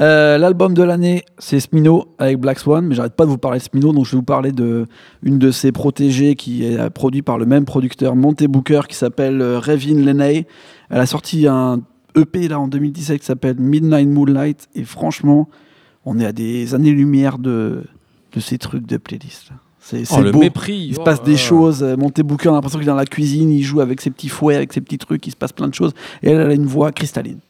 Euh, l'album de l'année, c'est Smino avec Black Swan, mais j'arrête pas de vous parler de Smino, donc je vais vous parler de une de ses protégées qui est produite par le même producteur Monte Booker qui s'appelle euh, Revin Leney. Elle a sorti un EP là en 2017 qui s'appelle Midnight Moonlight et franchement, on est à des années-lumière de, de ces trucs de playlist. C'est Oh, le beau. mépris. Il se passe oh, des choses. Euh, Monte Booker, on a l'impression qu'il est dans la cuisine, il joue avec ses petits fouets, avec ses petits trucs, il se passe plein de choses. Et elle, elle a une voix cristalline.